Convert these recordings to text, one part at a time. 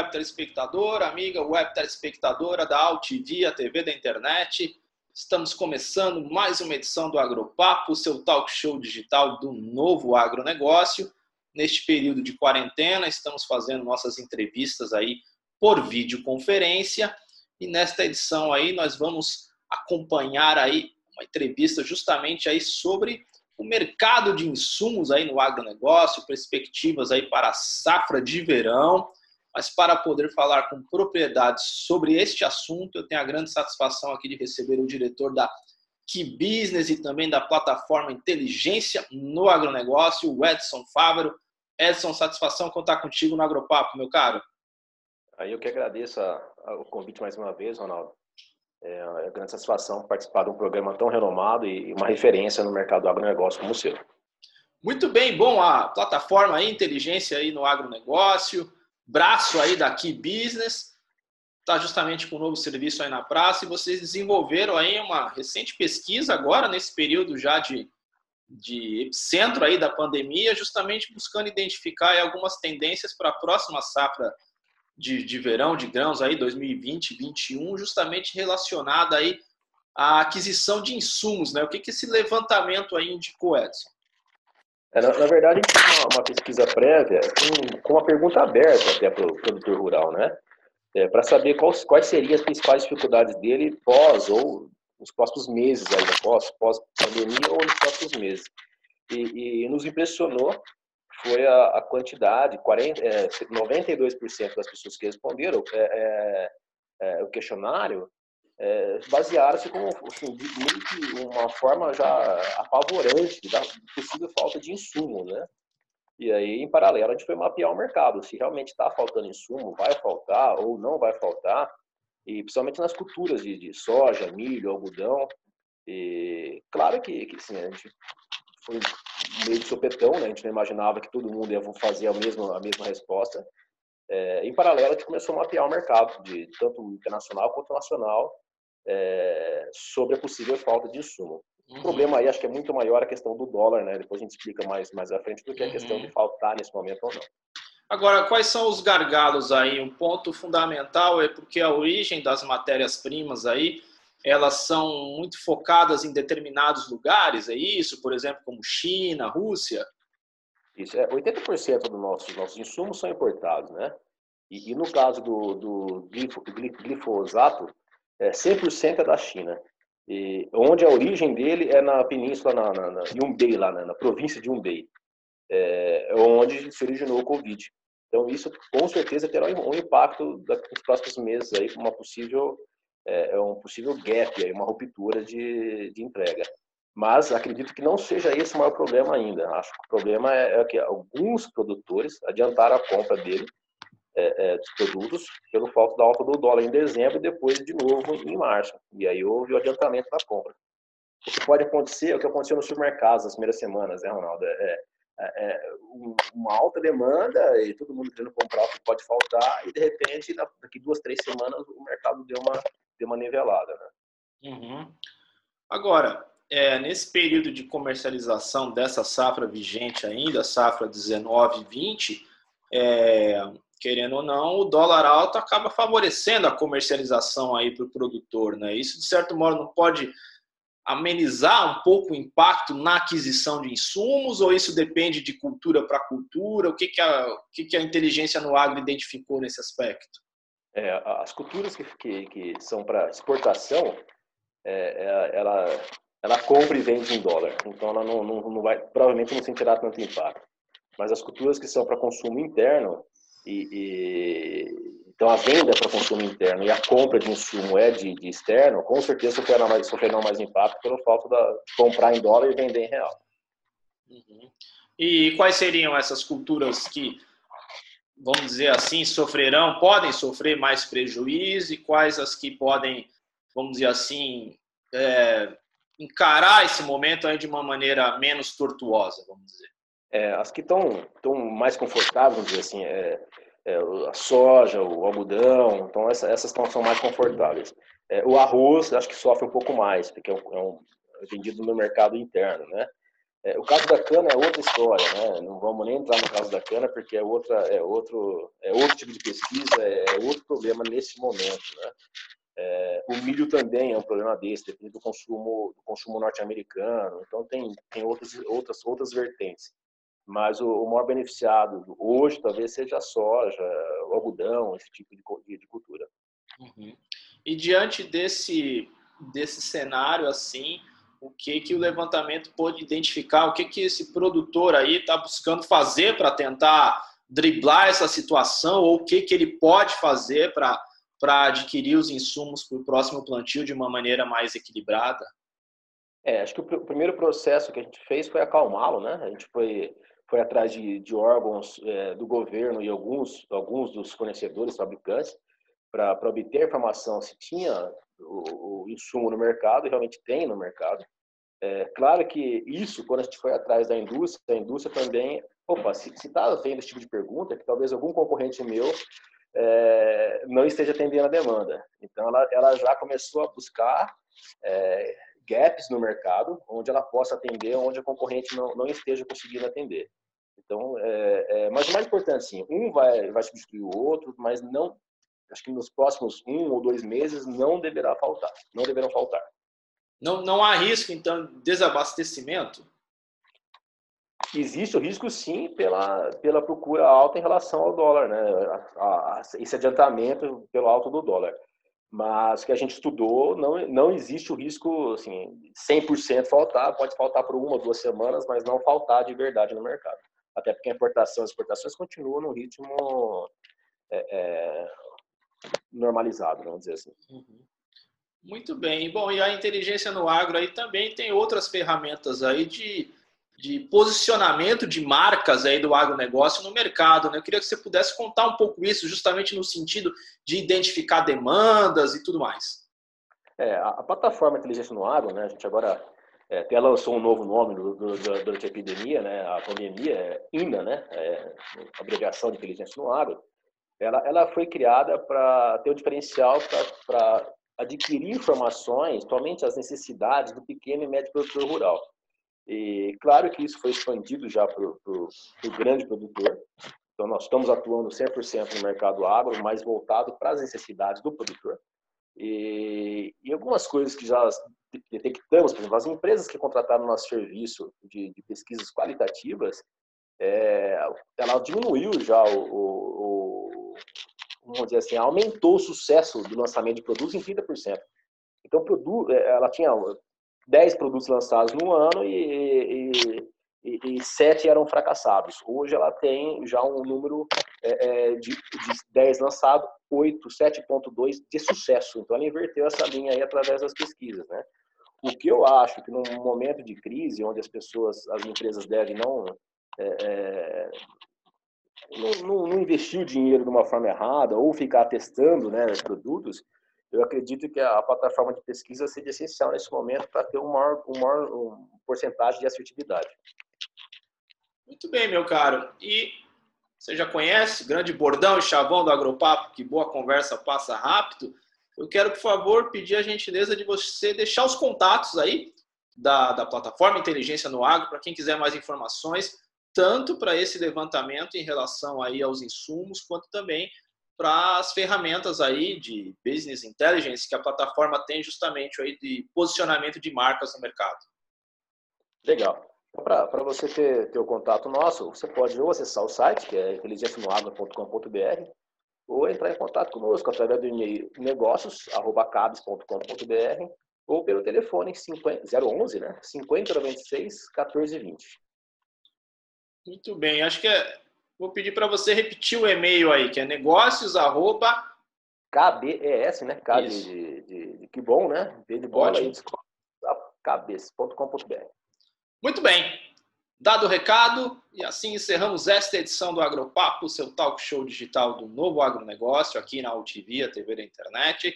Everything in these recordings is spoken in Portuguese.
web telespectador, amiga web telespectadora da AltV, a TV da internet. Estamos começando mais uma edição do Agropapo, seu talk show digital do novo agronegócio. Neste período de quarentena, estamos fazendo nossas entrevistas aí por videoconferência e nesta edição aí nós vamos acompanhar aí uma entrevista justamente aí sobre o mercado de insumos aí no agronegócio, perspectivas aí para a safra de verão. Mas para poder falar com propriedade sobre este assunto, eu tenho a grande satisfação aqui de receber o diretor da Key Business e também da plataforma Inteligência no Agronegócio, o Edson Fávero. Edson, satisfação contar contigo no Agropapo, meu caro. Aí eu que agradeço a, a, o convite mais uma vez, Ronaldo. É, é uma grande satisfação participar de um programa tão renomado e uma referência no mercado do agronegócio como o seu. Muito bem, bom, a plataforma inteligência aí no agronegócio, braço aí da Key Business, está justamente com um novo serviço aí na praça e vocês desenvolveram aí uma recente pesquisa agora, nesse período já de, de centro aí da pandemia, justamente buscando identificar algumas tendências para a próxima safra de, de verão de grãos aí 2020, 2021, justamente relacionada aí à aquisição de insumos, né? O que que esse levantamento aí indicou, Edson? É, na, na, verdade, uma, uma pesquisa prévia com, com, uma pergunta aberta até para o produtor rural, né? É, para saber quais, quais seriam as principais dificuldades dele pós ou nos próximos meses ainda, pós, pós pandemia ou nos próximos meses. E, e nos impressionou foi a, a quantidade, 40, é, 92% das pessoas que responderam é, é, é, o questionário é, basearam-se como assim, uma forma já apavorante da possível falta de insumo, né? E aí, em paralelo, a gente foi mapear o mercado, se realmente está faltando insumo, vai faltar ou não vai faltar, e principalmente nas culturas de, de soja, milho, algodão. E claro que, que a gente foi meio de sopetão, né? A gente não imaginava que todo mundo ia fazer a mesma, a mesma resposta. É, em paralelo, a gente começou a mapear o mercado, de tanto internacional quanto nacional, é, sobre a possível falta de insumo. Uhum. O problema aí acho que é muito maior a questão do dólar, né? Depois a gente explica mais, mais à frente do que a questão uhum. de faltar nesse momento ou não. Agora, quais são os gargalos aí? Um ponto fundamental é porque a origem das matérias-primas aí elas são muito focadas em determinados lugares, é isso? Por exemplo, como China, Rússia? Isso, é, 80% dos nossos, nossos insumos são importados, né? E, e no caso do, do glifo, glifosato, é, 100% é da China. E onde a origem dele é na península, na, na, na lá na, na, província de Yunbei, é, onde se originou o Covid. Então, isso com certeza terá um impacto nos próximos meses aí, uma possível é, é, um possível gap, aí, uma ruptura de, de entrega. Mas acredito que não seja esse o maior problema ainda. Acho que o problema é, é que alguns produtores adiantaram a compra dele, é, é, dos produtos pelo falta da alta do dólar em dezembro e depois de novo em março. E aí houve o adiantamento da compra. O que pode acontecer é o que aconteceu nos supermercados nas primeiras semanas, né, Ronaldo? É, é, é uma alta demanda e todo mundo querendo comprar o que pode faltar e de repente daqui duas, três semanas o mercado deu uma ter uma nivelada. Né? Uhum. Agora, é, nesse período de comercialização dessa safra vigente ainda, safra 19 e 20, é, querendo ou não, o dólar alto acaba favorecendo a comercialização aí para o produtor. Né? Isso, de certo modo, não pode amenizar um pouco o impacto na aquisição de insumos ou isso depende de cultura para cultura? O que, que, a, o que, que a inteligência no agro identificou nesse aspecto? É, as culturas que, que, que são para exportação, é, é, ela, ela compra e vende em dólar, então ela não, não, não vai, provavelmente não sentirá tanto impacto. Mas as culturas que são para consumo interno, e, e, então a venda para consumo interno e a compra de insumo é de, de externo, com certeza sofrerão mais, mais impacto pelo fato de comprar em dólar e vender em real. Uhum. E quais seriam essas culturas que vamos dizer assim, sofrerão, podem sofrer mais prejuízo e quais as que podem, vamos dizer assim, é, encarar esse momento de uma maneira menos tortuosa, vamos dizer? É, as que estão tão mais confortáveis, vamos dizer assim, é, é, a soja, o algodão, então essa, essas tão, são mais confortáveis. É, o arroz, acho que sofre um pouco mais, porque é, um, é, um, é vendido no mercado interno, né? O caso da cana é outra história, né? Não vamos nem entrar no caso da cana porque é outra, é outro, é outro tipo de pesquisa, é, problema nesse momento. Né? O milho também é um problema desse, depende do consumo, do consumo norte-americano. Então tem, tem outras, outras, outras vertentes. Mas o, o, maior beneficiado hoje talvez seja a soja, o algodão, esse tipo de, de, cultura. Uhum. E diante desse, desse cenário assim, o que que o levantamento pôde identificar, o que que esse produtor aí está buscando fazer para tentar driblar essa situação ou o que que ele pode fazer para para adquirir os insumos para o próximo plantio de uma maneira mais equilibrada? É, acho que o, primeiro processo que a gente fez foi acalmá-lo, né? A gente foi foi atrás de, de órgãos é, do governo e alguns alguns dos fornecedores, fabricantes, para obter informação se tinha o, o, insumo no mercado, realmente tem no mercado. É, claro que isso, quando a gente foi atrás da indústria, a indústria também, opa, se está vendo esse tipo de pergunta, que talvez algum concorrente meu é, não esteja atendendo a demanda. Então, ela, ela já começou a buscar é, gaps no mercado, onde ela possa atender, onde a concorrente não, não esteja conseguindo atender. Então, é, é, mas o mais importante, sim, um vai, vai substituir o outro, mas não, acho que nos próximos um ou dois meses não deverá faltar, não deverão faltar. Não, não há risco, então, de desabastecimento? Existe o risco, sim, pela, pela procura alta em relação ao dólar, né? A, a, esse adiantamento pelo alto do dólar. Mas que a gente estudou, não, não existe o risco, assim, 100% faltar, pode faltar por uma ou duas semanas, mas não faltar de verdade no mercado. Até porque a importação e exportações continuam no ritmo é, é, normalizado, vamos dizer assim. Uhum. Muito bem. Bom, e a inteligência no agro aí também tem outras ferramentas aí de, de posicionamento de marcas aí do agronegócio no mercado. Né? Eu queria que você pudesse contar um pouco isso, justamente no sentido de identificar demandas e tudo mais. É, a, a plataforma Inteligência no Agro, né, a gente agora é, até lançou um novo nome do, do, do, durante a epidemia, né, a pandemia, é INA, né, é, abreviação de Inteligência no Agro. Ela, ela foi criada para ter o um diferencial para adquirir informações, somente as necessidades do pequeno e médio produtor rural. E claro que isso foi expandido já para o grande produtor. Então, nós estamos atuando 100% no mercado agro, mais voltado para as necessidades do produtor. E, e, algumas coisas que já detectamos, por exemplo, as empresas que contrataram nosso serviço de, de pesquisas qualitativas, é, ela diminuiu já o, o, vamos dizer assim, aumentou o sucesso do lançamento de produtos em 30%. Então, é, ela tinha 10 produtos lançados no ano e, e, e, 7 eram fracassados. Hoje ela tem já um número é, é de, de 10 lançados, 8, 7.2 de sucesso. Então, ela inverteu essa linha aí através das pesquisas, né? O que eu acho que num momento de crise, onde as pessoas, as empresas devem não é, é não, não, não investir o dinheiro de uma forma errada ou ficar testando né, produtos, eu acredito que a plataforma de pesquisa seja essencial nesse momento para ter uma maior, um maior um porcentagem de assertividade. Muito bem, meu caro. E você já conhece, grande bordão e chavão do Agropapo, que boa conversa passa rápido. Eu quero, por favor, pedir a gentileza de você deixar os contatos aí da, da plataforma Inteligência no Agro, para quem quiser mais informações, tanto para esse levantamento em relação aí aos insumos, quanto também para as ferramentas aí de business intelligence que a plataforma tem justamente aí de posicionamento de marcas no mercado. Legal. Para você ter, ter o contato nosso, você pode ou acessar o site, que é inteligencianoagro.com.br, ou entrar em contato conosco através do e-mail negócios.cabs.com.br ou pelo telefone 50, 011, né? 5096 1420. Muito bem, acho que é... vou pedir para você repetir o e-mail aí, que é negócios arroba... KBES, né? De, de, de, que bom, né? B de bola aí, cabeça.com.br. Muito bem. Dado o recado, e assim encerramos esta edição do Agropapo, seu talk show digital do novo agronegócio, aqui na UTV, a TV da internet.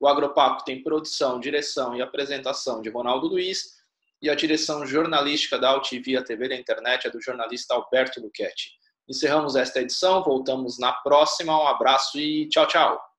O Agropapo tem produção, direção e apresentação de Ronaldo Luiz e a direção jornalística da Altivia TV da internet é do jornalista Alberto Luchetti. Encerramos esta edição, voltamos na próxima. Um abraço e tchau, tchau.